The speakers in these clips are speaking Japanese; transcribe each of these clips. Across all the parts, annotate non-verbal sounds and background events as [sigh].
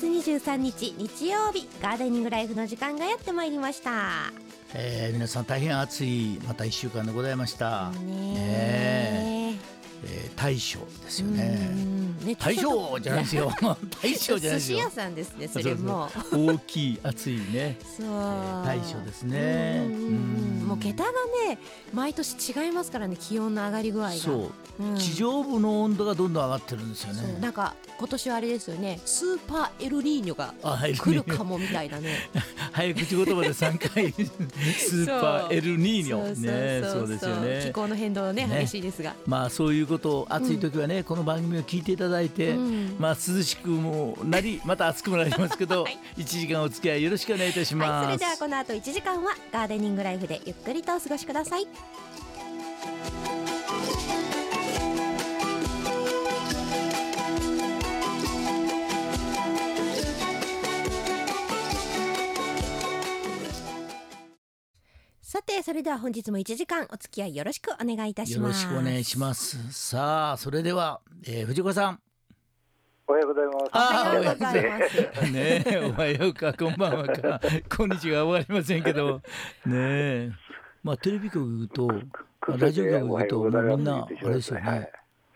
月23日日曜日ガーデニングライフの時間がやってまいりましたえー、皆さん大変暑いまた1週間でございました。ねねえー、大将ですよね。ね大将じゃないですよ。[laughs] 大将じゃないですよ。寿司屋。さんですねそれも。大きい暑いね。そう、大将ですね。もう桁がね毎年違いますからね気温の上がり具合が。そう、うん。地上部の温度がどんどん上がってるんですよね。なんか今年はあれですよね。スーパーエルリーニョが来るかもみたいなね。[laughs] 早口言葉で三回。[laughs] スーパーエルニーニョ。ね、そうですよ気ね。候の変動ねね。激しいですが、まあそういうことを暑い時はね、この番組を聞いていただいて、うん。まあ涼しくもなり [laughs] また暑くもなりますけど、はい。一時間お付き合いよろしくお願いいたします。はい、それではこの後1時間はガーデニングライフでゆっくりとお過ごしくださいさてそれでは本日も1時間お付き合いよろしくお願いいたしよろますしくお願いします。さあ、それでは、えー、藤岡さん。おはようございます。おはようございあますねえ、おはようか、こんばんはか、こんにちは、わかりませんけど。ねえ。まあ、テレビ局と、まあラジオ局行くと、まあ、みんな、あれですよね。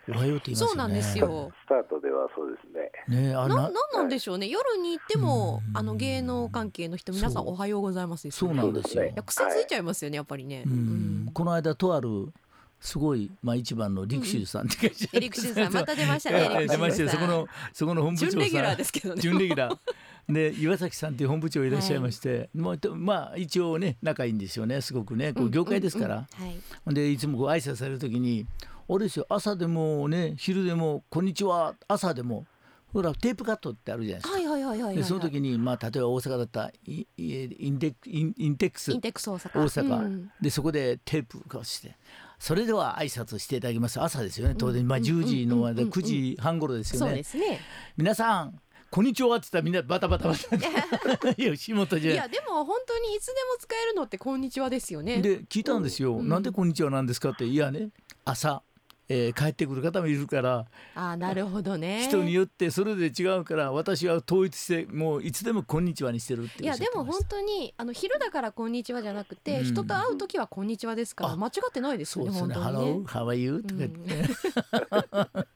おはようって言いますよね。そうなんですよスタートではそうですね。な、ななんなんでしょうね。夜に行っても、うんあの芸能関係の人、皆さんおはようございますですよそうね。なんですよ。癖ついちゃいますよね、やっぱりね。ううんん、この間とある。すごい、まあ、一番の陸州さんって会社エリクシーさん、また出ましたね。えエリクシーえ出ましたよそこのそこの本部長さん準レギュラーですけどね。準レギュラーで岩崎さんっていう本部長いらっしゃいまして、もうとまあ一応ね仲いいんですよねすごくねこう業界ですから、うんうんうんはい。ほんでいつもこう挨拶される時に「あれですよ朝でもね昼でもこんにちは朝でもほらテープカットってあるじゃないですか。はいはいはいはいはい。でその時に、まあ、例えば大阪だったらイイインテックインインテックス。インテックス大阪。大阪、うん。でそこでテープをして。それでは挨拶していただきます。朝ですよね。当然、まあ、10時の間で9時半頃ですよそうね。ですね。皆さんこんにちはって言ったらみんなバタバタバタ吉 [laughs] 本いじゃや、でも本当にいつでも使えるのってこんにちはですよね。で聞いたんですよ、うん。なんでこんにちはなんですかって。いやね。朝、えー帰ってくる方もいるからあー、なるほどね。人によってそれで違うから私は統一してもういつでもこんにちはにしてるっていやでも本当にあの昼だからこんにちはじゃなくて、うん人と会う時はこんにちはですからあ間違ってないですよねそうですね「本当 Hello にね。how are you?」とか言って、[laughs]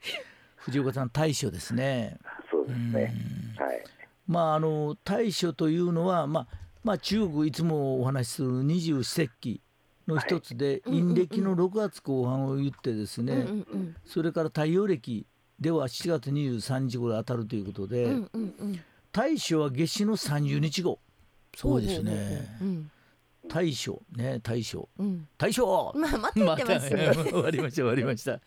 藤岡さん大将ですね。そうですね。はい。まああの大書というのは、まあ、まあ中国いつもお話しする二十四節気の一つで、はい陰暦の6月後半を言ってですね、うんうんうん。それから太陽暦では7月23日頃当たるということで、うんうんうん。大書は夏至の30日後。そうですね。大書ね大書うん。大将まあ待って言ってますね。[laughs] 終わりました終わりました。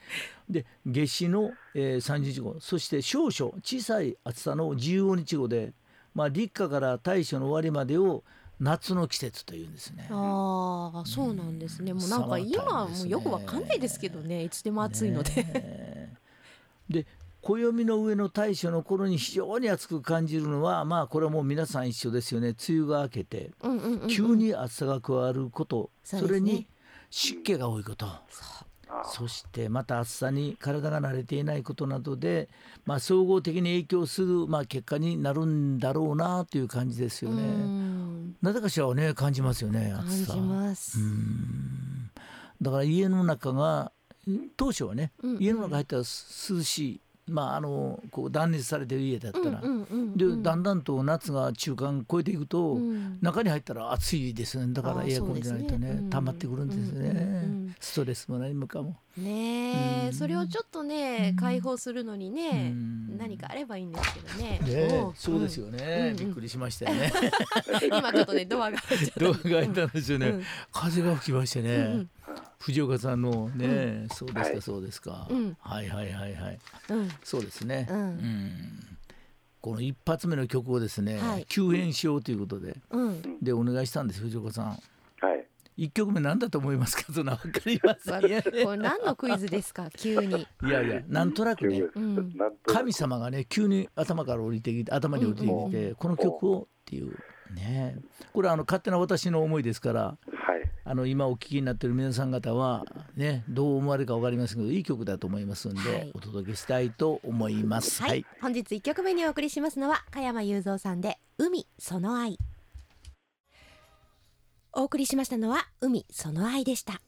で夏至の、えー、30日後。そして少々小さい暑さの15日後で、まあ、立夏から大暑の終わりまでを夏の季節というんですね。ああそうなんですね。もうなんか今はもうよくわかんないですけどね。いつでも暑いので。で暦の上の大暑の頃に非常に暑く感じるのはまあこれはもう皆さん一緒ですよね梅雨が明けて急に暑さが加わること、それに湿気が多いこと。あそしてまた暑さに体が慣れていないことなどで、まあ、総合的に影響する、まあ、結果になるんだろうなという感じですようね。ん。なぜかしらはね感じますよね感暑さ。だから家の中が当初はね、うん。うん家の中入ったら涼しい、まあ、あのこう断熱されてる家だったら、でうんだんだんと夏が中間超えていくと、うん。中に入ったら暑いですね。だからエアコンじゃないとね溜まってくるんですね、ストレスも何もかも。ねえ、うん。それをちょっとね解放するのにね、うん。何かあればいいんですけどね。そうですよね、うん。びっくりしましたよね。う [laughs] ん今ちょっとねドアが。ドアが開いたんですよね、うん。風が吹きましてね、藤岡さんのね、そうですか、はい。そうですか、うん。はいはいはいはい。うん。そうですね、うん。この一発目の曲をですね、はい。急変しようということで。うん。でお願いしたんです藤岡さん。はい。一曲目何だと思いますか？[laughs] そんなわかります [laughs] これ何のクイズですか？[laughs] 急に。いやいやなんとなくね。神様がね急に頭から降りてきて頭に降りてきて、うん。この曲をっていうね。これはあの勝手な私の思いですからはい。ああの今お聞きになっている皆さん方はねどう思われるか分かりませんけどいい曲だと思いますんで、はい。お届けしたいと思います。はい、本日一曲目にお送りしますのは加山雄三さんで海その愛。お送りしましたのは海その愛でした。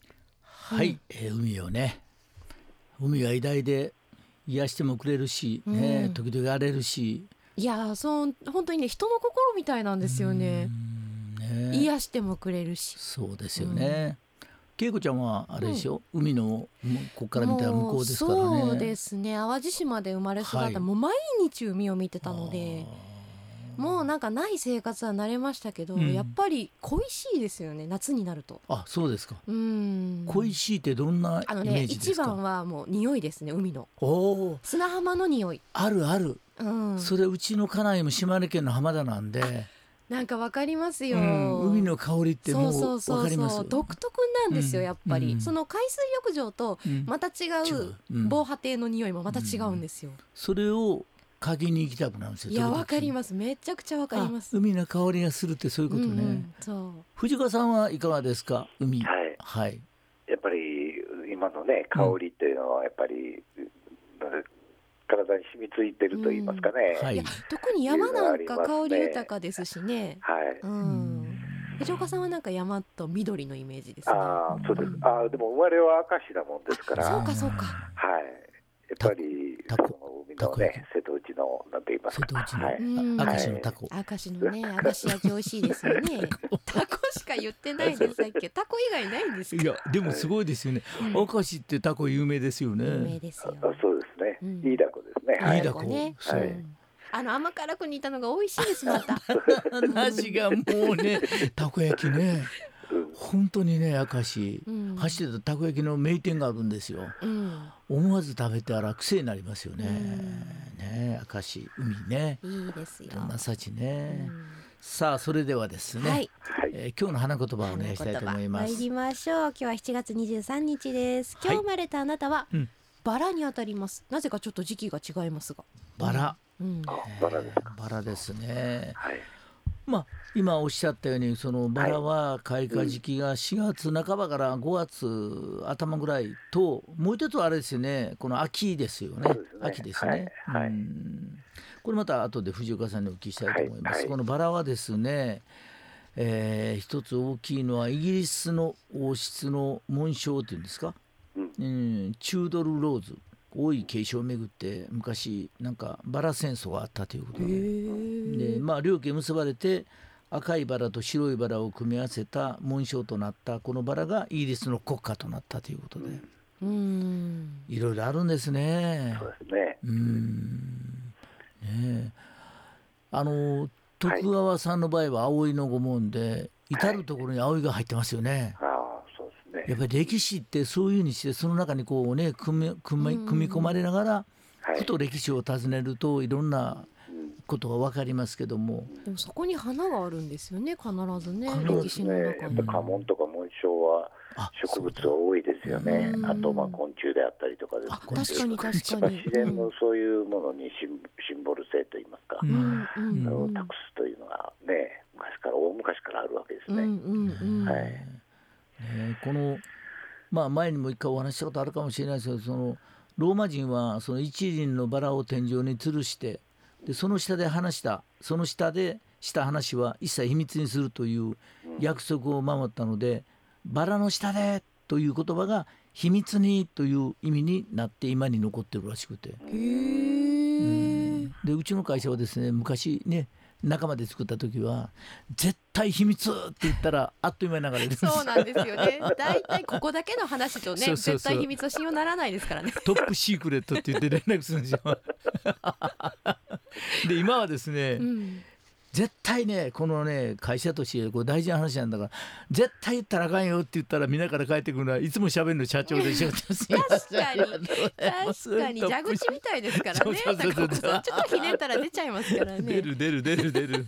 はい、えー海をね海は偉大で癒してもくれるし、ねうん。時々荒れるし、いやーそう本当にね人の心みたいなんですよね。うんね、癒してもくれるし。そうですよね。恵子ちゃんはあれでしょ、海のもうここから見たら向こうですからね。そうですね。淡路島で生まれ育った、はい。もう毎日海を見てたのでもうなんかない生活は慣れましたけど、うん。やっぱり恋しいですよね。夏になると。あそうですか。うん。恋しいってどんなイメあのねージですか？一番はもう匂いですね海の。おお砂浜の匂い、あるある、うん、それうちの家内も島根県の浜田なんで、なんかわかりますうよ、ん、海の香りってもそううそうそう。わかります？そう独特なんですよ、うんやっぱり、うん。その海水浴場とうん。また違違う。ううん。防波堤の匂いもまた違うんですよ、それを嗅ぎに行きたくなるんですよいやわかります。めちゃくちゃわかります。あ海の香りがするってそういうことね、うんうんそう。藤川さんはいかがですか？海。はい。はい。やっぱり今のね香りっていうのはやっぱり、体に染みついてると言いますかね、はい。特に山なんか香り豊かですしね。はい、うん。藤岡さんはなんか山と緑のイメージですね。ああそうです。ああでも生まれは明石だもんですから。そうかそうか。はい。やっぱりその海のね瀬戸内のなんて言いますか。瀬戸内のはい。うん。あ明石のタコ、明石のね明石焼き美味しいですよね。[laughs] タコしか言ってないです。さっき。タコ以外ないんですか？いやでもすごいですよね、うん。明石ってタコ有名ですよ有名ねですよ。あそうですね、うん。いいだこですね。はい。いいだこね。そううんあの甘辛く煮たのが美味しいですまた。[laughs] 話がもうねたこ焼きね。うん本当にね明石、うん。走ってたたこ焼きの名店があるんですよ。うん。思わず食べたら癖になりますよね、うん。ね明石海ね。いいですよ。幸うね、ん。さあそれではですね、はい。はい。えー今日の花言葉をお願いしたいと思います。参りましょう。今日は7月23日です。今日生まれたあなたは、うんバラに当たります。なぜかちょっと時期が違いますが。バラ、うん。あバラですか。バラですね。はい。まあ今おっしゃったようにそのバラは開花時期が4月半ばから5月頭ぐらいともう一つはあれですよね。この秋ですよね。ね。秋ですね、はい。はい。うん。これまた後で藤岡さんにお聞きしたいと思います、はい。はい。このバラはですねえー一つ大きいのはイギリスの王室の紋章っていうんですか、うん。うん、チュードルローズ。王位継承をめぐって昔なんかバラ戦争があったということへでえでまあ両家結ばれて赤いバラと白いバラを組み合わせた紋章となったこのバラがイギリスの国歌となったということで、うん。いろいろあるんですね。そう。ですね。うーん。ねえ。あの徳川さんの場合は葵の御紋で至る所に葵が入ってますよね。ああそうですねやっぱり歴史ってそういうふうにしてその中にこうね組み組みうん。組み込まれながらはい。ふと歴史を尋ねるといろんなうん。ことが分かりますけども。でもそこに花があるんですよね必ずね歴史のね、中に。やっぱ家紋とか紋章はあ植物が多いですよね。あとまあ昆虫であったりとかです。確かに確かに。自然のそういうものにシンシンボル性といいますか、ううんうん託すというのがね昔から大昔からあるわけですね、うんうんうん。はいね。このまあ前にも一回お話ししたことあるかもしれないですけどそのローマ人はその一輪のバラを天井に吊るしてでその下で話したその下でした話は一切秘密にするという約束を守ったので「バラの下で」という言葉が「秘密に」という意味になって今に残ってるらしくて。へえでうちの会社はですね昔ね仲間で作った時は「絶対秘密!」って言ったらあっという間に流れるそうなんですよね大体ここだけの話とね絶対秘密は信用ならないですからねトップシークレットって言って連絡するんですよ。[laughs] で今はですね、うん絶対ねこのね会社としてこれ大事な話なんだから絶対言ったらあかんよって言ったらみんなから帰ってくるのはいつも喋るの社長でしょ確かに。[laughs] 確かに。蛇口みたいですからね。ちょっとひねったら出ちゃいますから出ねる出る出る出る。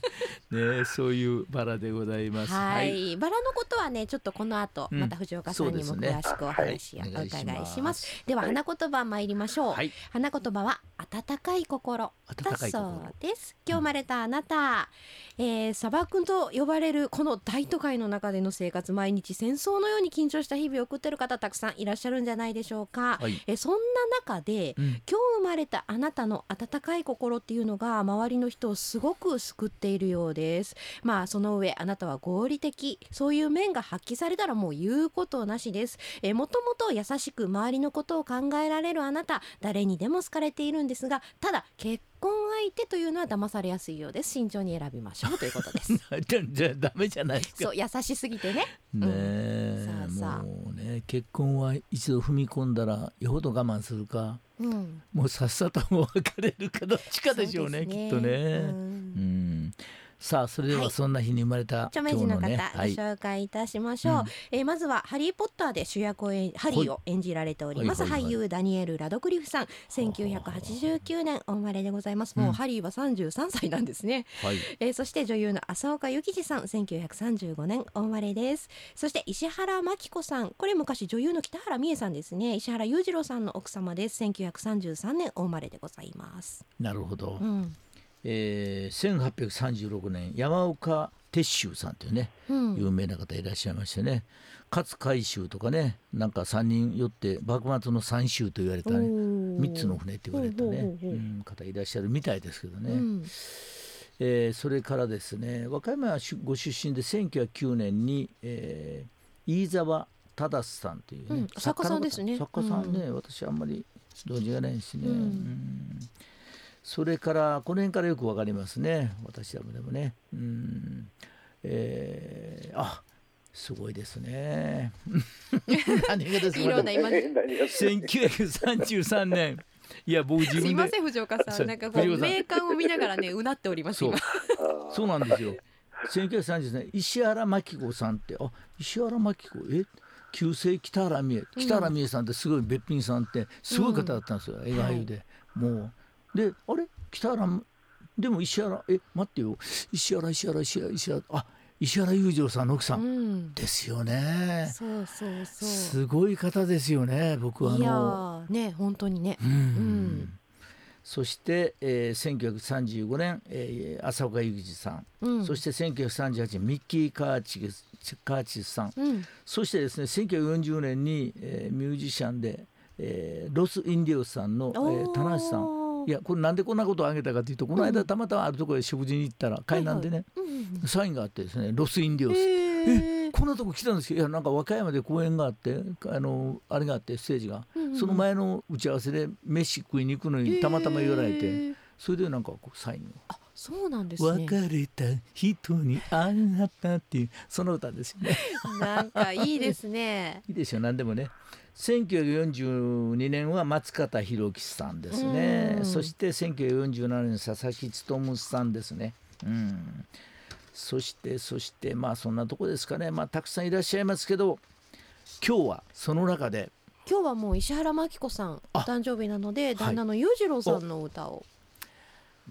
ねそういうバラでございます。はい、バラのことはねちょっとこの後、うん。また藤岡さんにも詳しくお話をはいお伺いします,、お願いします。では花言葉参りましょう、はい。花言葉は温かい心温かい心だそうです。今日生まれたあなた、えー、砂漠と呼ばれるこの大都会の中での生活毎日戦争のように緊張した日々を送ってる方たくさんいらっしゃるんじゃないでしょうか、はい。えーそんな中で、うん今日生まれたあなたの温かい心っていうのが周りの人をすごく救っているようです。まあその上あなたは合理的そういう面が発揮されたらもう言うことなしです。えーもともと優しく周りのことを考えられるあなた誰にでも好かれているんですがただ結婚相手というのは騙されやすいようです。慎重に選びましょうということです。[laughs] じゃじゃダメじゃないですか。そう優しすぎてね。ねえ、うん。もうね結婚は一度踏み込んだらよほど我慢するか。うん。もうさっさと別れるかどっちかでしょうねそうですきっとね。ううんんさあそれでははい。そんな日に生まれた著今名人の方、ご紹介いたしましょう、うん。えーまずはハリー・ポッターで主役を演ハリーを演じられております、はいはいはい。俳優ダニエル・ラドクリフさん。1989年お生まれでございます。もう、うんハリーは33歳なんですね。はい、えーそして女優の浅岡由紀次さん1935年お生まれです。そして石原真紀子さん。これ昔女優の北原美恵さんですね。石原裕次郎さんの奥様です。1933年お生まれでございます。なるほど、うんえー、1836年山岡鉄舟さんというねうん。有名な方いらっしゃいましてね勝海舟とかねなんか3人よって幕末の三舟と言われたね3つの船って言われたね方いらっしゃるみたいですけどね、うん。えーそれからですね和歌山しご出身で1909年に、えー飯沢忠さんというね、うん作家さんですね。作家さんね、私あんまり存じがないですね、うん。うんそれからこの辺からよくわかりますね。私どもでもね。うん。えーあすごいですね。[laughs] 何がですいろんな今。何が1933年。いや僕自分で。すいません藤岡さん。なんかこう名鑑を見ながらねうなっておりますそう。今。そうなんですよ。1930年。石原真紀子さんってあ石原真紀子？え？旧姓北原美恵。北原美恵さんってすごいべっぴんさんってすごい方だったんですよ、映画俳優で、もうであれ？北原でも石原？え待ってよ。石原石原石原石原。あ石原裕次郎さんの奥さん、うん。ですよね。そうそうそう。すごい方ですよね僕はあの。ーね本当にね。うん。ん。そして、えー、1935年、えー、浅岡幸二さん。うん。そして1938年ミッキー・カーチカーチスさん。うん。そしてですね1940年に、えーミュージシャンで、えーロス・インディオスさんの、えー、田無さんいやこれなんでこんなことを挙げたかというとこの間たまたまあるところで食事に行ったら海南でね、サインがあってですねロス・インディオス、へー。こんなとこ来たんですよ。いやなんか和歌山で公演があってあのあれがあってステージが、その前の打ち合わせで飯食いに行くのにたまたま言われて、それでなんかこうサインを。あそうなんです別ねれた人にあなたっていうその歌ですよね。[laughs] なんかいいですね。[laughs] いいですよ。何でもね。1942年は松方弘樹さんですねう。んそして1947年佐々木勉さんですね。うん。そしてそしてまあそんなとこですかね。まあたくさんいらっしゃいますけど、今日はその中で今日はもう石原真紀子さんおあ誕生日なので旦那の裕次郎さんの歌を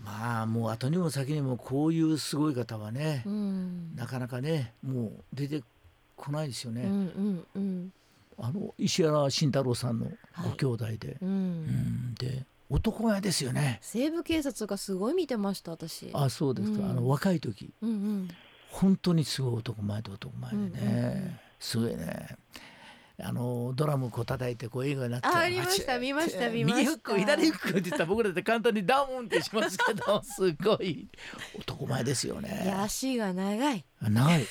まあもう後にも先にもこういうすごい方はね、うんなかなかねもう出てこないですよね。うんうんうんあの石原慎太郎さんのはい。ご兄弟で、ううん。んで男前ですよね。西部警察がすごい見てました私。あそうですか、うん。あの若い時。うんうん。本当にすごい男前と男前でね、うんうん。うんすごいね。あのドラムこう叩いてこう映画になってあありました見ました見ました。右フック左フックって言ったら僕らって簡単にダウンってしますけどすごい男前ですよね。足が長い。長い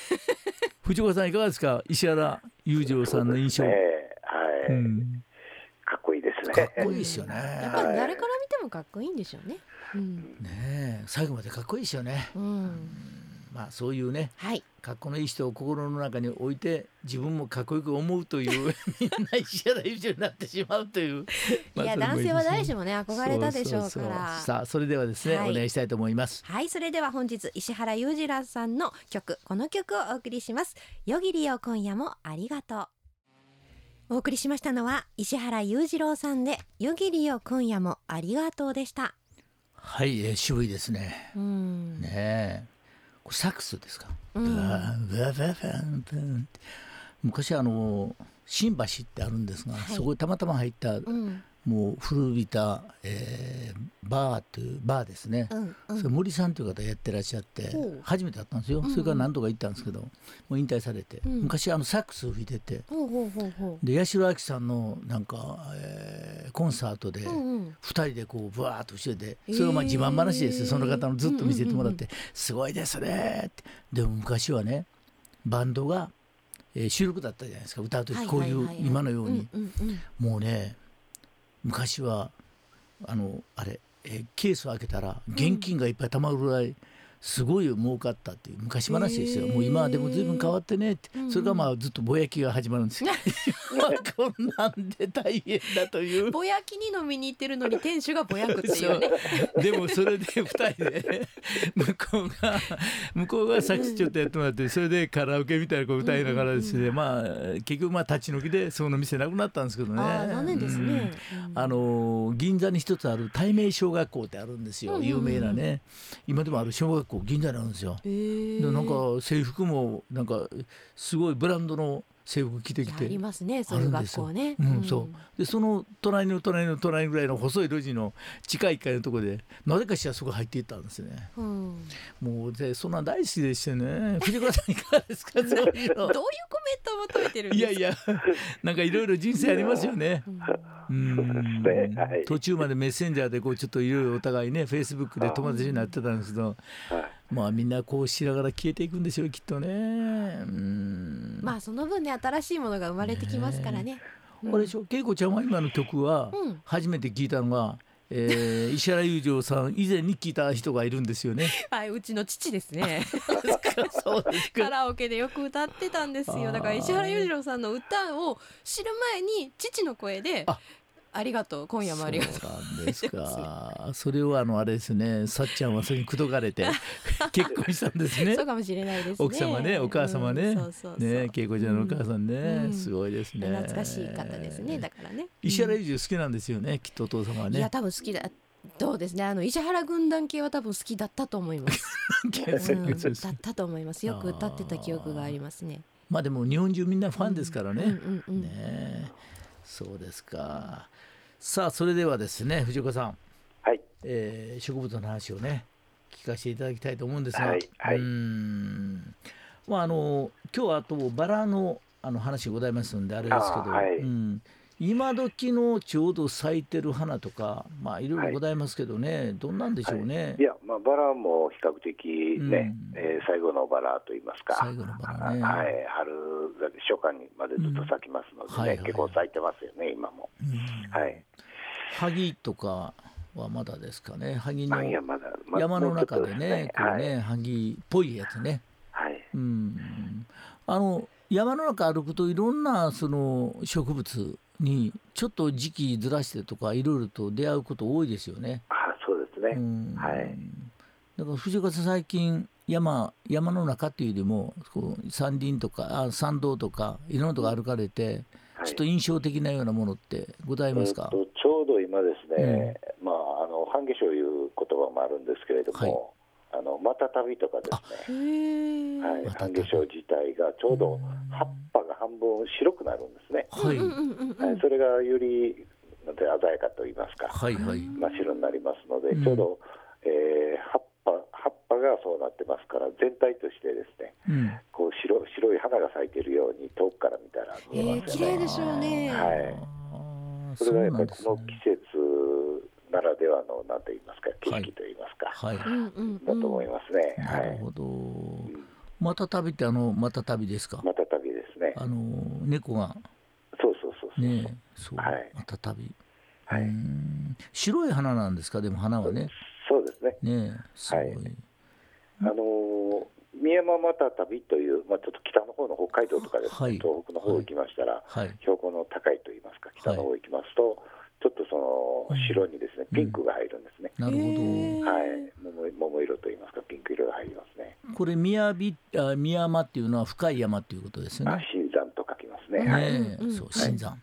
藤岡さんいかがですか？石原裕次郎さんの印象、ねはい、うん、かっこいいですね。かっこいいですよね。やっぱり誰から見てもかっこいいんでしょうね。うん、ねえ最後までかっこいいですよね。うん、まあそういうねはい。かっこのいい人を心の中に置いて自分もかっこよく思うという [laughs] みんな石原裕次郎になってしまうという。いやそれもい男性は誰しもね憧れたでしょうから。そさあそれではですね、はい。お願いしたいと思います。はいそれでは本日石原裕次郎さんの曲この曲をお送りします。よぎりよ今夜もありがとう。お送りしましたのは石原裕次郎さんでよぎりよ今夜もありがとうでした。はい、えー渋いですね。うん。ねサックスですか、うん。昔あの新橋ってあるんですが、はいそこにたまたま入ったうんもう古びた、えーバーというバーですね、うんうん。それ森さんという方やってらっしゃって初めて会ったんですよ、うんうん。それから何度か行ったんですけどもう引退されて、うん。昔あのサックス吹いてて。で八代亜紀さんのなんか、えーコンサートでう。うんうん。2人でこうブワーッとしててえー。それをまあ自慢話ですよ。その方のずっと見せてもらっうんて「すごいですね」って。でも昔はねバンドが、えー収録だったじゃないですか。歌う時こういう今のように。もうね昔はあのあれ、えーケースを開けたら現金がいっぱいたまるぐらいすごい儲かったっていう昔話ですよ、もう今はでも随分変わってねって、それがまあずっとぼやきが始まるんですよ。まあこん。なんで大変だという。ぼやきに飲みに行ってるのに店主がぼやくっていうね。でもそれで2人で [laughs] 向こうが向こうがサックスちょっとやってもらってそれでカラオケみたいなこう歌いながらですね、まあ結局まあ立ち退きでその店なくなったんですけどね。ああ残念ですね。うん。あの銀座に一つある対名小学校ってあるんですよ、有名なね。今でもある小学校銀座にあるんですよ。でなんか制服もなんかすごいブランドの制服着てきて。ありますねそういう学校ね。うん、そうでその隣の隣の隣ぐらいの細い路地の地下1階のところでなぜかしらそこ入っていったんですね。うん。うんもうでそんなん大好きでしてね。[laughs] 藤子さんいかがですか？そういうのどういうコメントを求めてるんですか？いやいやなんかいろいろ人生ありますよね。うん。うん。ですね。はい。途中までメッセンジャーでこうちょっといろいろお互いねフェイスブックで友達になってたんですけど。はいまあみんなこうしながら消えていくんでしょうきっとねうんまあその分ね新しいものが生まれてきますからね。うんあれでしょ恵子ちゃんは今の曲はうん初めて聞いたのが、えー [laughs] 石原裕次郎さん以前に聞いた人がいるんですよね。はい、うちの父ですね。そうですカラオケでよく歌ってたんですよ。だから石原裕次郎さんの歌を知る前に父の声であありがとう今夜もありがとう。そうなんですか。[laughs] それをあのあれですね、さっちゃんはそれに口説かれて [laughs] 結婚したんですねそう。かもしれないですね。奥様ね、お母様ね、ね、恵子ちゃんのお母さんね、うんすごいですね。懐かしい方ですね。だからね。石原裕次郎好きなんですよね、きっとお父様はいやね。多分好きだ。どうですね。あの石原軍団系は多分好きだったと思います。[laughs] うん、だったと思います。よく歌ってた記憶がありますね。まあでも日本中みんなファンですからね。うんうんうん。ねえそうですか。さあそれではですね藤岡さん、はい。えー植物の話をね聞かせていただきたいと思うんですが、はいはい。うーん。まああの今日はあとバラのあの話ございますんであれですけど、あはい。うん、今時のちょうど咲いてる花とかまあい。ろいろございますけどね、どんなんでしょうね。い。や、まあ、バラも比較的ね、うん。えー最後のバラといいますか、最後のバラね。はい、春、初夏にまでずっと咲きますのでね、うんはいはい。結構咲いてますよね、今も。うん。はい、萩とかはまだですかね。萩の山の中でねこうね、はい、萩っぽいやつね。はい、うん、あの山の中歩くといろんなその植物にちょっと時期ずらしてとかいろいろと出会うこと多いですよね。あそうですね、うん、はい。だから藤岡さん最近山山の中っていうよりもこう山林とかあ山道とかいろんなとこ歩かれて、はい。ちょっと印象的なようなものってございますか、えーとちょうど今ですね、まあ、あの半夏生いう言葉もあるんですけれども、あのまた旅とかですね。はい、半夏生自体がちょうど葉っぱが半分白くなるんですね、はい、うんうんうんうんはい、それがよりなんて鮮やかと言いますか、はいはい。真っ白になりますので、うん。ちょうど、えー葉っぱ葉っぱがそうなってますから全体としてですねうん。こう白白い花が咲いているように遠くから見たら見ええー、ますよね。綺麗でしょうね。はい。それがやっぱりこの季節ならではの何と言いますか景色と言いますか、はい、うんうんうん。だと思いますね。なはい。るほど。また旅ってあのまた旅ですか？また旅ですね。あの猫がそうそうそうそう。ね、そう、はいまた旅。はい白い花なんですか？でも花はね、そうですね。ね、すごい。はいあのー宮山また旅という、まあ、ちょっと北の方の北海道とかですね、はい東北の方行きましたら、はい。標高の高いと言いますか、北の方行きますと、ちょっとその白にですね、うんピンクが入るんですね。なるほど。はい、桃桃色と言いますか、ピンク色が入りますね。これ宮びあ宮山っていうのは深い山っていうことですよあね。新山と書きますね。うんはい。そう新山。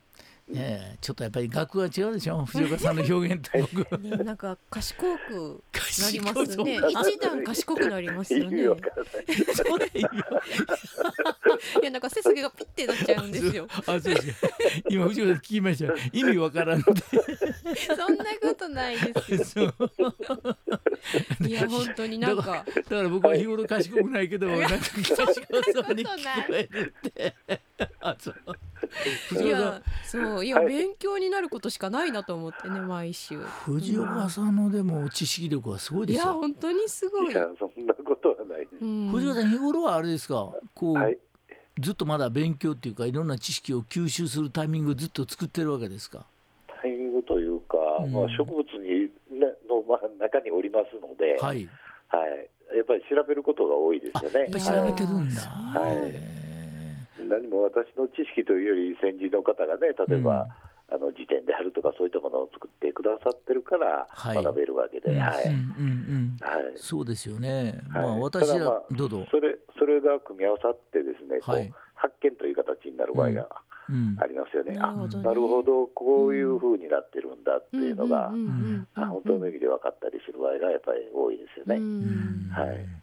ねえちょっとやっぱり学が違うでしょ？[laughs] 藤岡さんの表現と僕ね、なんか賢くなりますね。一段賢くなりますよね。[laughs] いや、なんか背筋がピッてなっちゃうんですよ。あそうです今藤岡さん聞きました意味わからん [laughs] そんなことないですよ。いや、本当になんか。だから僕は日頃賢くないけどなんか賢そうに聞こえるってあそう [laughs] いや、そう、いや、勉強になることしかないなと思ってね、毎週。藤岡さんのでも知識力はすごいいや、ですよ本当にすごい。いや、そんなことはないです。うん藤岡さん日頃はあれですか？こう、はい。ずっとまだ勉強っていうかいろんな知識を吸収するタイミングをずっと作ってるわけですか？タイミングというか、うんまあ、植物に、ね、の、まあ、中におりますので、はい。はいやっぱり調べることが多いですあよね。やっぱり調べてるんだはいへ何も私の知識というより先人の方がね例えば、あの辞典であるとかそういったものを作ってくださってるからはい。学べるわけで、えはい。うんうんうん。はい。そうですよね。まあはい私ただまらあどうぞ。それそれが組み合わさってですね、こうはい。発見という形になる場合がうんありますよね、なるほどね。あなるほどこういうふうになってるんだっていうのが、うんうんうんうん。あ本当の意味で分かったりする場合がやっぱり多いですよね。うん。はい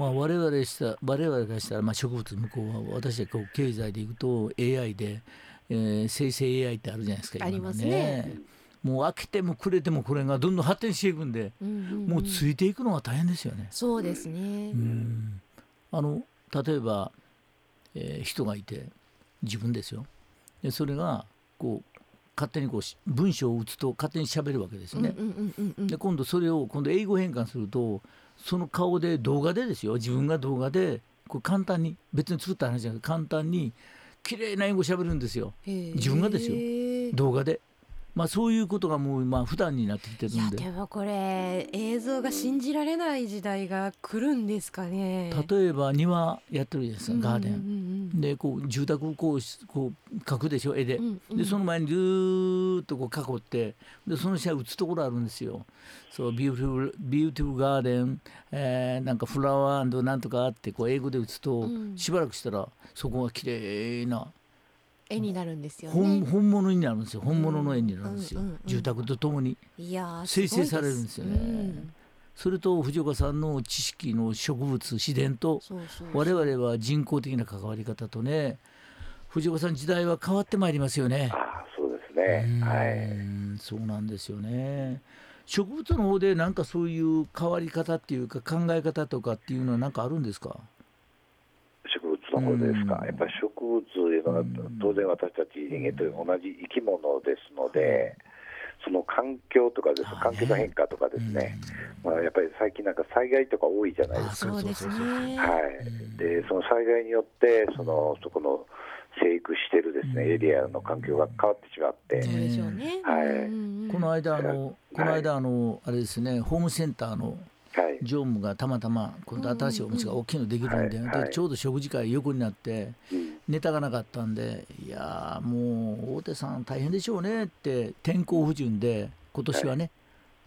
まあ我々した我々からしたらまあ植物向こうは私はこう経済でいくと AI で、えー生成 AI ってあるじゃないですか今のありますねもう開けてもくれてもこれがどんどん発展していくんで、うんうんうんもうついていくのが大変ですよね。そうですねう。んあの例えば、えー人がいて自分ですよでそれがこう勝手にこうし文章を打つと勝手に喋るわけですよね。で今度それを今度英語変換するとその顔で動画でですよ。自分が動画でこう簡単に別に作った話じゃなくて簡単に綺麗な英語喋るんですよ。自分がですよ。動画で。まあそういうことがもうまあ普段になってきてるいやんででもこれ映像が信じられない時代が来るんですかね。例えば庭やってるじゃないですかガーデン。ンでこう住宅をこうしこう描くでしょ絵で。でその前にずーっとこう囲ってでその下に打つところあるんですよ。そう beautiful beautiful garden、えーなんかフラワーなんとかってこう英語で打つと、うんしばらくしたらそこが綺麗な絵になるんですよ本ね。本物になるんですよ本物の絵になるんですよ、うんうんうん住宅とともに。いやー生成されるんですよねうんそれと藤岡さんの知識の植物自然と我々は人工的な関わり方とね藤岡さん時代は変わってまいりますよね。ああそうですね、はうい、そうなんですよね。植物の方でなんかそういう変わり方っていうか考え方とかっていうのは何かあるんですか？植物の方ですか、うん。やっぱり植物というのはうん当然私たち人間と同じ生き物ですので、その環境とかです環境の変化とかですね、まあ、やっぱり最近なんか災害とか多いじゃないですか。そうですね。はい、でその災害によってそのそこの生育してるですねエリアの環境が変わってしまって。はい。この間あのこの間あのあれですねホームセンターのはい常務がたまたま今度新しいお店が大きいのできるんで,、でちょうど食事会横になってうん。ネタがなかったんでいやーもう大手さん大変でしょうねって天候不順で今年はね、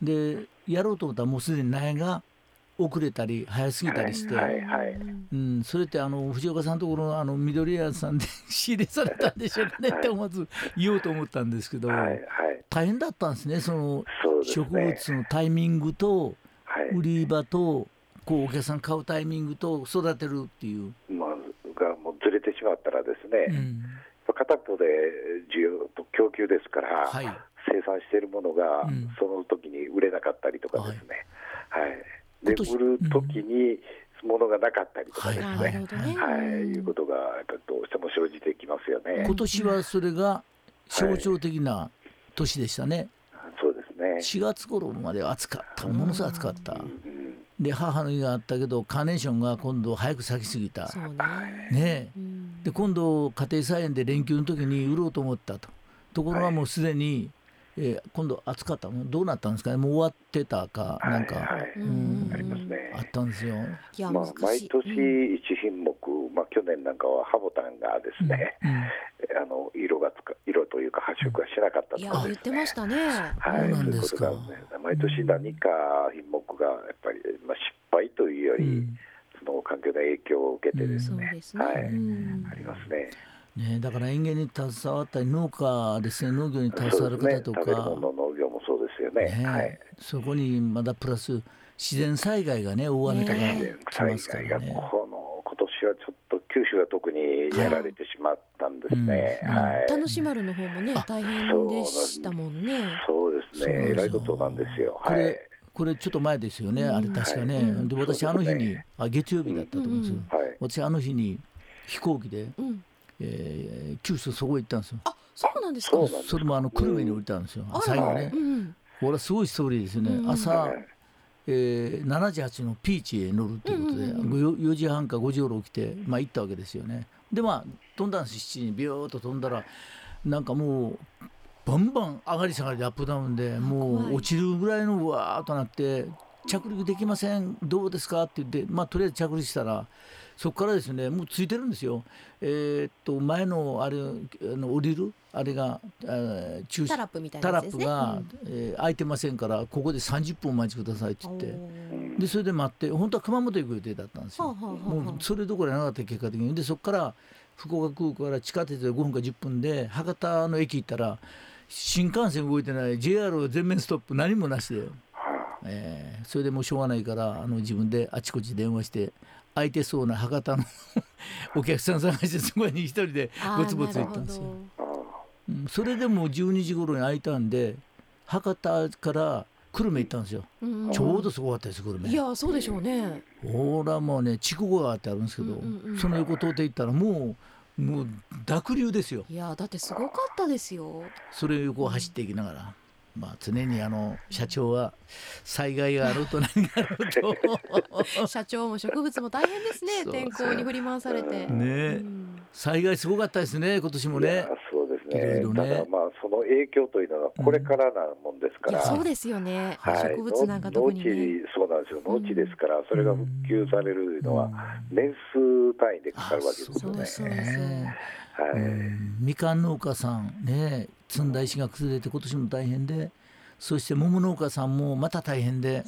でやろうと思ったらもうすでに苗が遅れたり早すぎたりして、うん、それってあの藤岡さんのところのあの緑屋さんで [laughs] 仕入れされたんでしょうかねって思わず言おうと思ったんですけど、大変だったんですねその植物のタイミングとはい売り場とこうお客さん買うタイミングと育てるっていう。まあ、がもうずれてしまったらですね、うん。片方で需要と供給ですから、はい。生産しているものがうん。その時に売れなかったりとかですね、はい。で今年売る時に物がなかったりとかですなね、るほどね。はい。うんいうことがどうしても生じてきますよね。今年はそれが象徴的な年でしたね。4月頃までは暑かった。ものすごい暑かった、うん。で母の日があったけどカーネーションが今度早く咲きすぎた。そうね。ねえ。うん。で今度家庭菜園で連休の時に売ろうと思ったと。ところがもうすでに、えー今度暑かったのどうなったんですかね？もう終わってたかはいなんか、はいうんありますあねっ。たんですよ。いやまあ。毎年うん1品目、まあ、去年なんかはハボタンがですね、うんあの色がつか色というか発色がしなかったといやかですね言ってまし。たね。はい、そうなんですかそういうことが、ね、毎年何か品目がやっぱり、まあ、失敗というより、うんその環境の影響を受けてですね、そうですね。はいうんありますね。ね、だから園芸に携わったり農家ですね農業に携わる方とか、食べるもの農業もそうですよね。ねはい。そこにまだプラス自然災害がね大雨とかね来ますか災害がらね。この今年はちょっと九州は特にやられてしまったんですね。楽しまるの方もねあ大変でしたもんね。そうですね。そうなんですよえらいことなんですよ。これはい。これちょっと前ですよね、あれ確かね、うんで私あの日にあ月曜日だったと思うんですよ、うんはい。私あの日に飛行機で、うん。えー九州そこ行ったんですよ。あ、そうなんですか？それもあの久留米に降りたんですよ、最後ね。う、ん。これはすごいストーリーですよね、うん朝、はい。えー、7時8のピーチへ乗るということで、うんうん 4, 時半か5時頃起きて、まあ、行ったわけですよね。でまあ飛んだんです7時にビューッと飛んだらなんかもうバンバン上がり下がりでアップダウンでもう落ちるぐらいのうわーっとなって着陸できません。どうですか？って言ってまあとりあえず着陸したらそこからですねもうついてるんですよ。えーっと前のあれあの降りるあれが、えー駐車タラップみたいタなやつですね。ラップが、えー空いてませんからここで30分お待ちくださいってうん言って。でそれで待って本当は熊本行く予定だったんですよ、はあはあはあもうそれどころじゃなかった結果的に。でそこから福岡空港から地下鉄で5分か10分で博多の駅行ったら新幹線動いてない JR 全面ストップ何もなしで、えーそれでもうしょうがないからあの自分であちこち電話して空いてそうな博多の [laughs] お客さん探してそこに一人でぼつぼつ行ったんですよ。あうんそれでもう12時頃に空いたんで博多から久留米行ったんですよ、うん。ちょうどすごかったです久留米。いやそうでしょうね。ほらもうね筑後川ってあるんですけど、うんうんうん。その横通って行ったらもうもう濁流ですよ。いやだってすごかったですよ。それを横を走っていきながら、まあ常にあの社長は災害があると何があると。[laughs] 社長も植物も大変ですね。天候に振り回されて。ね。えうん。災害すごかったですね今年もね。そうですね。いろいろね。ただまあその影響というのはこれからなもんですから。いやそうですよね、はい、植物なんか特にね。農地そうなんですよ。農地ですから、それが復旧されるのは年数単位でかかるわけですよね。そうそうね。はい、うん。みかん農家さんね積んだ石が崩れて今年も大変でそして桃農家さんもまた大変で。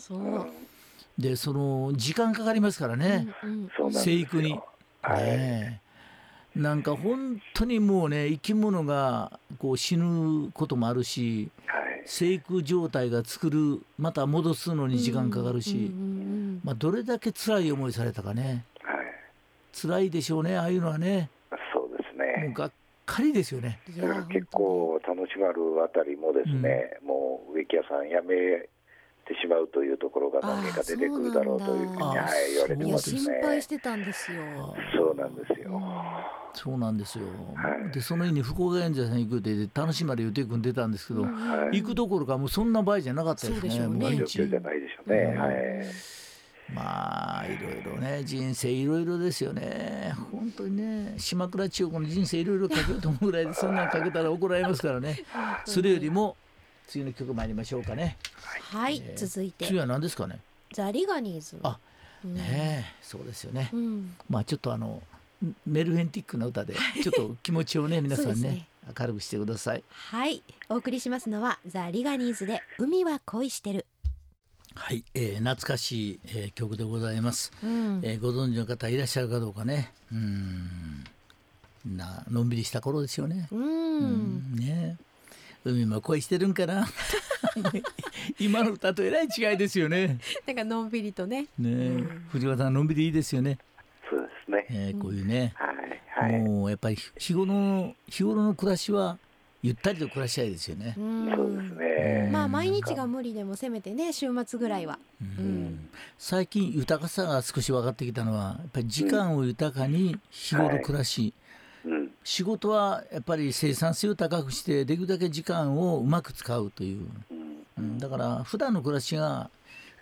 でその時間かかりますからね、うんうん。生育に。はい、ねえ。なんか本当にもうね生き物がこう死ぬこともあるしはい、生育状態が作るまた戻すのに時間かかるし、まあ、どれだけ辛い思いされたかね。はい、辛いでしょうねああいうのはね。そうですもうね。がっかりですよね。結構楽しまるあたりもですね、もう植木屋さん辞めてしまうというところが何件か出てくるだろうというふうに、はい、言われてます心ね。配してたんですよ。そうなんですよ。そうなんですよ、はいでその日に福岡園者さん行くって楽しまで予定組んでたんですけど、うんはい行くどころかもうそんな場合じゃなかったですねそうでしょうね状毎日況じゃないでしょうね。うんはい。まあいろいろね人生いろいろですよね。本当にね島倉千代子の人生いろいろかけようと思うぐらいでそんなんかけたら怒られますからね。それよりも次の曲参りましょうかね。はい、えー続いて。次は何ですかね？ザリガニーズ。あうん。ねえそうですよね。うん。まあちょっとあのメルヘンティックな歌でちょっと気持ちをね [laughs] 皆さんねね。明るくしてください。はい、お送りしますのはザリガニーズで海は恋してる。はい、えー懐かしい、えー曲でございます、うん。えーご存知の方いらっしゃるかどうかねうんなのんびりした頃ですよねう。うんんね海も恋してるんかな [laughs] 今の歌とえらい違いですよねなんかのんびりとね。ね、うん藤原さんのんびりいいですよね、そうですね。えーこういうね、はい。はい。もうやっぱり日頃の日頃の暮らしはゆったりと暮らしたいですよねう。ん。そうですね。まあ毎日が無理でもせめてね週末ぐらいは。うんうん最近豊かさが少し分かってきたのはやっぱり時間を豊かに日頃暮らし、うん。仕事はやっぱり生産性を高くしてできるだけ時間をうまく使うという、うん。うん、だから普段の暮らしが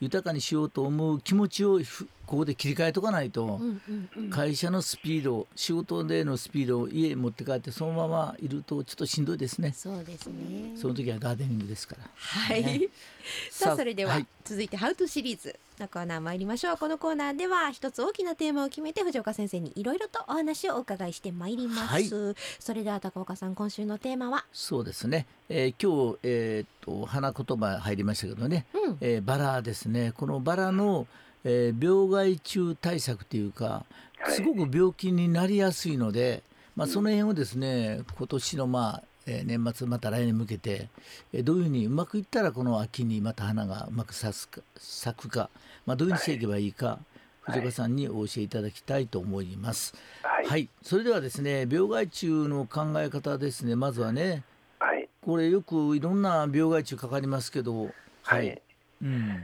豊かにしようと思う気持ちをふここで切り替えとかないと、うんうんうん。会社のスピード仕事でのスピードを家に持って帰ってそのままいるとちょっとしんどいですね。そうですね。その時はガーデニングですから。はい。ね。[laughs] さあそれでは、はい。続いて「ハウトシリーズのコーナー参りましょうこのコーナーでは一つ大きなテーマを決めて藤岡先生にいろいろとお話をお伺いしてまいります、はい。それでは高岡さん今週のテーマは？そうですね、えー今日、えーっと花言葉入りましたけどね、うん。えーバラですね。このバラの、えー病害虫対策というかはいすごく病気になりやすいので、まあ、その辺をですね今年のまあえー年末また来年に向けて、えーどういうふうにうまくいったらこの秋にまた花がうまく咲くか咲くか、まあ、どういうふうにしていけばいいか、藤岡さんにお教えいただきたいと思います。はい。はい、それではですね病害虫の考え方ですねまずはねはい。これよくいろんな病害虫かかりますけどはい。うん、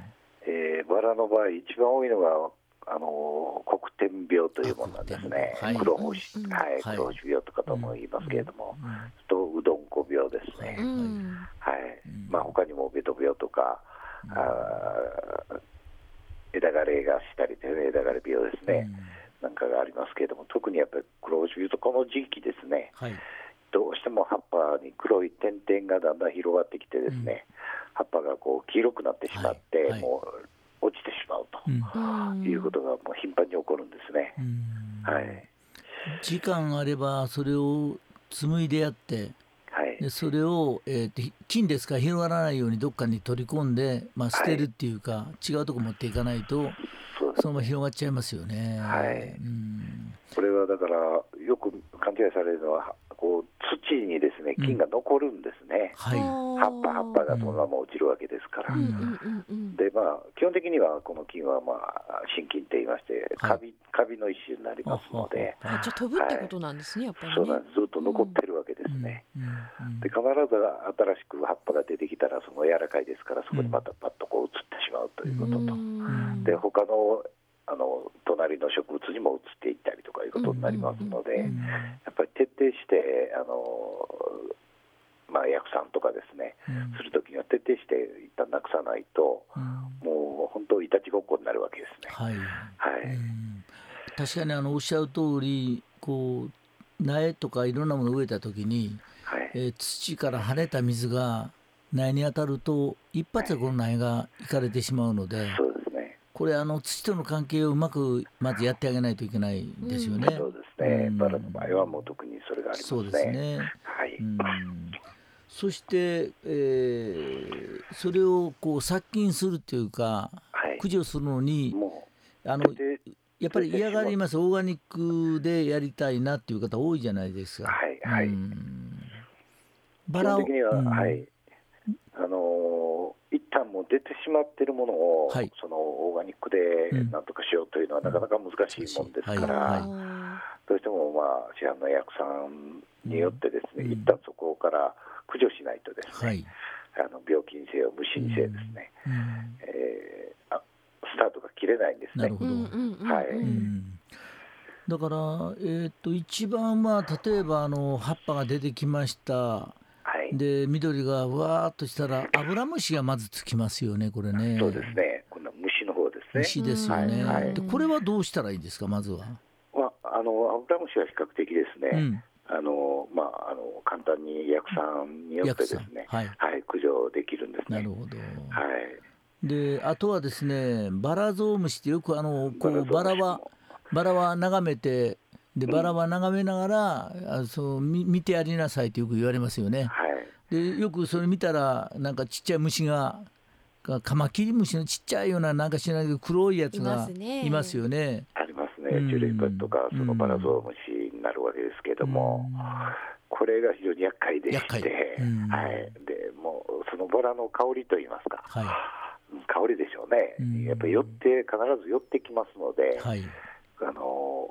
えーバラの場合、一番多いのが、あのー黒点病というものなんですね。あ。黒黒星、はい、はい。黒星病とかとも言いますけれども、うん。とうどんこ病ですね。うんはい。うん。まあ他にもベト病とか、あー枝枯れがしたりという枝枯れ病ですね。なんかがありますけれども、特にやっぱり黒星病とこの時期ですね。はい。どうしても葉っぱに黒い点々がだんだん広がってきてですね、葉っぱがこう黄色くなってしまって、はい。はい。もう落ちてしまうと。いうことがもう頻繁に起こるんですね。うんはい。時間あればそれを紡いでやってはい。でそれを、えーと菌ですから広がらないようにどっかに取り込んで、まあ、捨てるっていうか、違うとこ持っていかないとそのまま広がっちゃいますよね。はいうんこれはだから、よく勘違いされるのは、こう土にですね菌が残るんですね。はい。葉っぱ、葉っぱがそのまま落ちるわけですから。うんうんうん。うんでまあ、基本的にはこの菌は、まあ、真菌って言いまして、はい。カビカビの一種になりますので、ああじゃあ飛ぶってことなんですね、やっぱりね。そうなんです。ずっと残ってるわけですね。うん。うんで必ず新しく葉っぱが出てきたら、その柔らかいですから、そこにまたパッとこう移ってしまうということと、うん。で他のあの隣の植物にも移っていったりとかいうことになりますので、うん。や徹底して、あのまあ、薬酸とかですね、うん。するときには徹底して一旦なくさないと、うん。もう本当、いたちごっこになるわけですね。はい、はい、うん。確かにあのおっしゃる通りこう苗とかいろんなものを植えた時に、はい、えー土から跳ねた水が苗に当たると一発でこの苗がいかれてしまうので、そうですね、これあの土との関係をうまくまずやってあげないといけないですよね。そうですね、うん。バラの場合はもう特にがありますそうね。ですね。はい、うん。そして、えーそれをこう殺菌するっていうかはい、駆除するのにもあのやっぱり嫌がります。オーガニックでやりたいなっていう方多いじゃないですか。はいはい。バラを本的には、うん。はい、あのー一旦もう出てしまっているものを、はい。そのオーガニックでうんなんとかしようというのはなかなか難しいもんですから、はいどうしても、まあ、市販の薬酸によってですね、うん。一旦そこから駆除しないとですね、はい。あの病気にせよ、虫にせよですね、うん。えーあスタートが切れないんですね。はい。うん。だから、えー、と一番は例えばあの葉っぱが出てきました。はい、で緑がわーっとしたらアブラムシがまずつきますよねこれね。そうですね、この虫の方ですね。虫ですよね、はい。はい。でこれはどうしたらいいですかまずは？はあのアブラムシは比較的ですね、うん、あのまあ、あの簡単に薬酸によってですね、はい。はい、駆除できるんですね。なるほど。はい、であとはですねバラゾウムシってよくあのこうババラはバラは眺めてでバラは眺めながら、あそうみ見てやりなさいってよく言われますよね。はい、でよくそれ見たらなんかちっちゃい虫ががカマキリムシのちっちゃいようななんか知らないけど黒いやついまがすね。いますよね。ね、うん。ジュレイパとか、そのバラゾウムシになるわけですけども、これが非常に厄介でし厄介。て、うん。はい、でもうそのバラの香りといいますか、はい。香りでしょうね、うん。やっぱり寄って、必ず寄ってきますので、はい。あの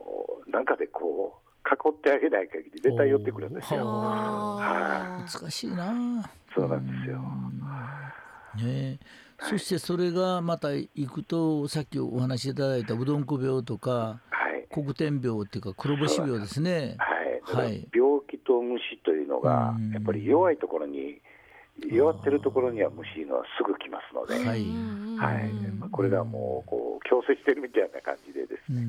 なんかでこう、囲ってあげない限り、絶対寄ってくるんですよ。あー。難しいな。そうなんですよ。ね。えそしてそれがまた行くとさっきお話しいただいたうどんこ病とかはい黒点病っていうか黒星病ですね。はい、はい。病気と虫というのがうん、やっぱり弱いところに、弱ってるところには虫のはすぐ来ますので、はい。はい。まあ、これがもうこう強制してるみたいな感じでですうね、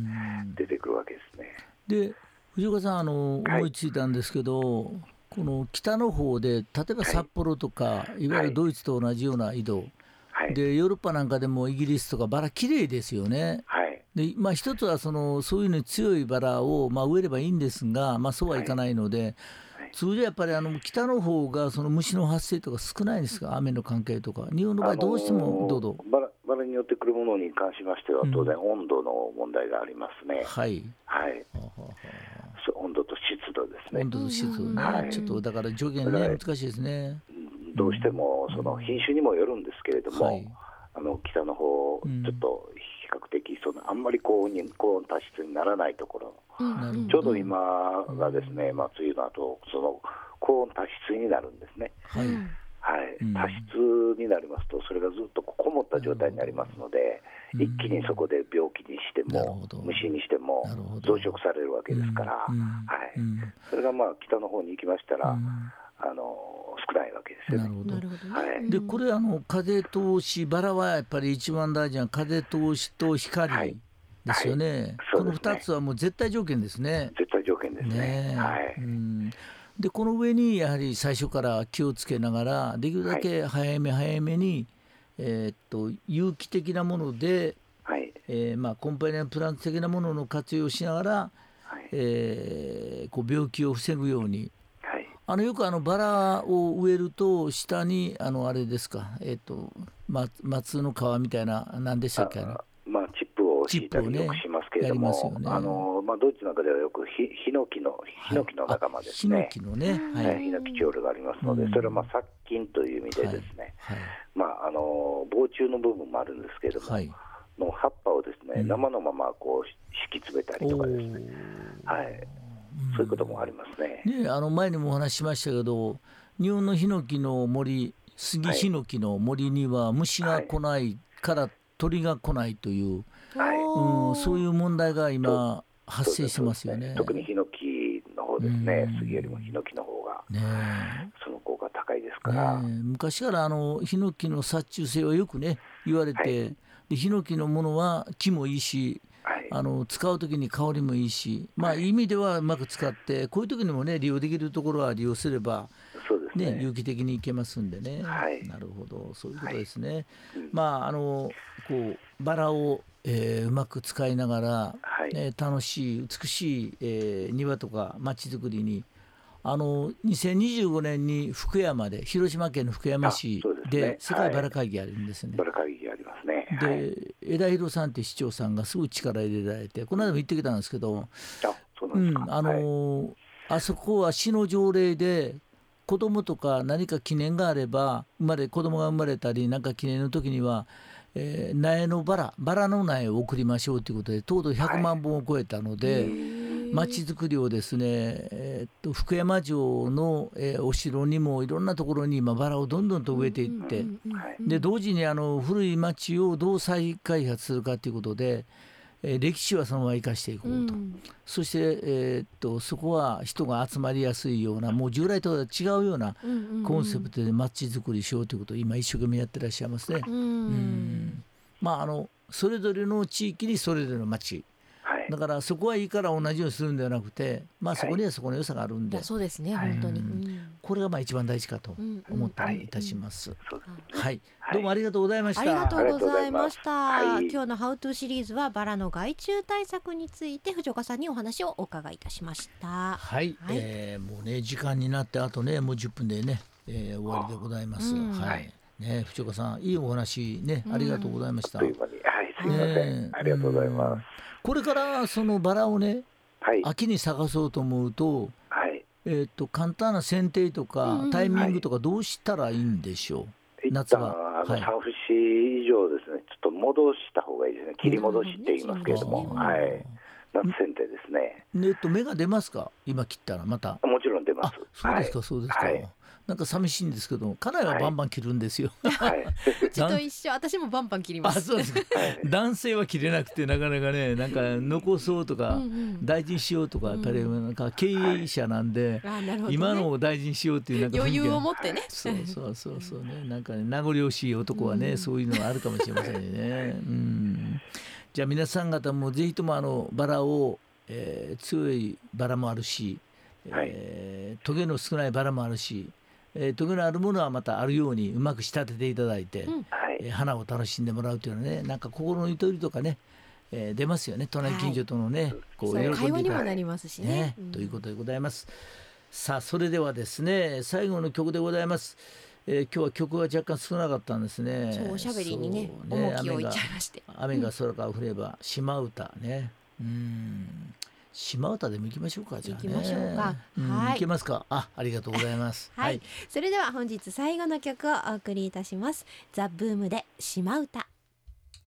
ん。出てくるわけですね。で藤岡さんあのはい。思いついたんですけど、この北の方で例えば札幌とか、い、わゆるドイツと同じような緯度、はい、でヨーロッパなんかでもイギリスとかバラ綺麗ですよね。はい、でまあ、一つはそのそういうのに強いバラを、まあ、植えればいいんですが、まあ、そうはいかないので、はい。通常やっぱりあの北の方がその虫の発生とか少ないんですか、雨の関係とか、日本の場合、どうしてもどうぞ、バラバラによってくるものに関しましては、当然、温度の問題がありますね、はい、はい、はははそう温度と湿度ですね。温、度と湿度ね、はい。ちょっとだから助言ね、難しいですね。どうしてもその品種にもよるんですけれども、はい。あの北の方うん。ちょっと比較的その、あんまり高温に高温多湿にならないところ、うん。ちょうど今がですね、まあ、梅雨の後その高温多湿になるんですね。はい、うん。はい。うん、多湿になりますと、それがずっとこもった状態になりますので、うん。一気にそこで病気にしても虫にしても増殖されるわけですから、はい。うん。それがまあ北の方に行きましたら、うんあの少ないわけですよね。なるほど。はい。うん。でこれあの風通しバラはやっぱり一番大事な風通しとは光い。ですよね、はい。このそうですね。2つはもう絶対条件ですね。絶対条件ですね。ね。えはい、うん、でこの上にやはり最初から気をつけながらできるだけ早め早めに、えーっと有機的なもので、はい、えーまあ、コンパニアンプラント的なものの活用をしながら、はい、えーこう病気を防ぐようにはい、あのよくあのバラを植えると下にあのあれですか、えー、とま松の皮みたいな何でしたっけあまあ、チップを敷いたチップをねりよくしますけれどやりも、ますよね。あのまあ、ドイツなんかではよくヒヒノキのヒノキの仲間ですね。あヒノキのね、はい。はい、ヒノキチオールがありますので、うん。それはまあ殺菌という意味でですね、はい。まあ、あの防虫の部分もあるんですけれども、はい、の葉っぱをですね、うん。生のままこう敷き詰めたりとかですね、はい、そういうこともありますね。ね、あの前にもお話ししましたけど日本のヒノキの森杉ヒノキの森には虫が来ないから鳥が来ないという、はい。うん、そういう問題が今発生してますよね。そうです。特にヒノキの方ですね。うん、杉よりもヒノキの方が、ね。その効果高いですかえら、ねえ。昔からあのヒノキの殺虫性はよくね言われて、はい。でヒノキのものは木もいいしはい、あの使う時に香りもいいし、まあ、はい意味ではうまく使ってこういう時にもね利用できるところは利用すればね。ね、有機的にいけますんでね、はい。なるほど。そういうことですね、うん。まああのこうバラを、えーうまく使いながら、はい。ね、楽しい美しい、えー庭とか町づくりにあの2025年に福山で広島県の福山市で世界バラ会議あるんですね。バラ会議ありますね。はい、で枝広さんって市長さんがすごい力入れられてこの間も行ってきたんですけど、あ、そこは市の条例で子供とか何か記念があれば生まれ子供が生まれたり何か記念の時には、えー苗のバラバラの苗を送りましょうということでとうとう100万本を超えたので、町づくりをですね、えーっと福山城の、えーお城にもいろんなところに今バラをどんどんと植えていって、はいで同時にあの古い町をどう再開発するかということで、えー歴史はそのまま生かしていこうと。そして、えーっとそこは人が集まりやすいようなもう従来とは違うようなコンセプトで街づくりしようということを今一生懸命やってらっしゃいますね。ううん。んまああのそれぞれの地域にそれぞれの町。はいだからそこはいいから同じようにするんではなくてまあそこにはそこの良さがあるんで、いやそうですねはい本当に。ううん。んこれがまあ一番大事かとうん思ったりいたします。はい、はい。どうもありがとうございました。ありがとうございました。はい。今日のハウトゥーシリーズはバラの害虫対策について藤岡さんにお話をお伺いいたしました。はい、はい。えーもうね時間になってあとねもう10分でね、えー終わりでございます。うん。はい。ね藤岡さんいいお話ねありがとうございました。はい、すみません、ありがとうございます。これからそのバラをねはい、秋に咲かそうと思うと。はい。えー、と簡単な剪定とかタイミングとかどうしたらいいんでしょ一夏は。旦あのはい。三節以上ですね、ちょっと戻した方がいいですね。切り戻しって言いますけれども、うんはい。夏剪定ですね。う、えっと芽が出ますか？今切ったらまた。もまあす。そうですか、そうですか、はい。なんか寂しいんですけど家内はバンバン切るんですよ、[laughs] はい。[laughs] うちと一緒私もバンバン切りまあす。そうですか。[laughs] はい。男性は切れなくてなかなかねなんか残そうとか、うんうん。大事にしようとかやっぱりなんか経営者なんで、今のを大事にしようっていうなんか余裕をも持ってね。そうそうそうそうね。なんかね名残惜しい男はね、うん。そういうのがあるかもしれませんね。うん、じゃあ皆さん方もぜひともあのバラを、えー強いバラもあるし、えートゲの少ないバラもあるし、えートゲのあるものはまたあるようにうまく仕立てていただいて、うんはい。えー花を楽しんでもらうというのはねなんか心のゆとりとかね、えー出ますよね隣近所とのね、こう喜んでいただいてそう会話にもなりますしねね。うんということでございます。さあそれではですね最後の曲でございます。えー今日は曲が若干少なかったんですね。そうおしゃべりにねそう重きを置いちゃいまして雨が雨が空から降れば島唄ね。うん。島唄でも行きましょうかじゃあね。行きましょうかんはい行けますか。あ、ありがとうございます。[laughs] はいそれでは本日最後の曲をお送りいたしますザ・ブームで島唄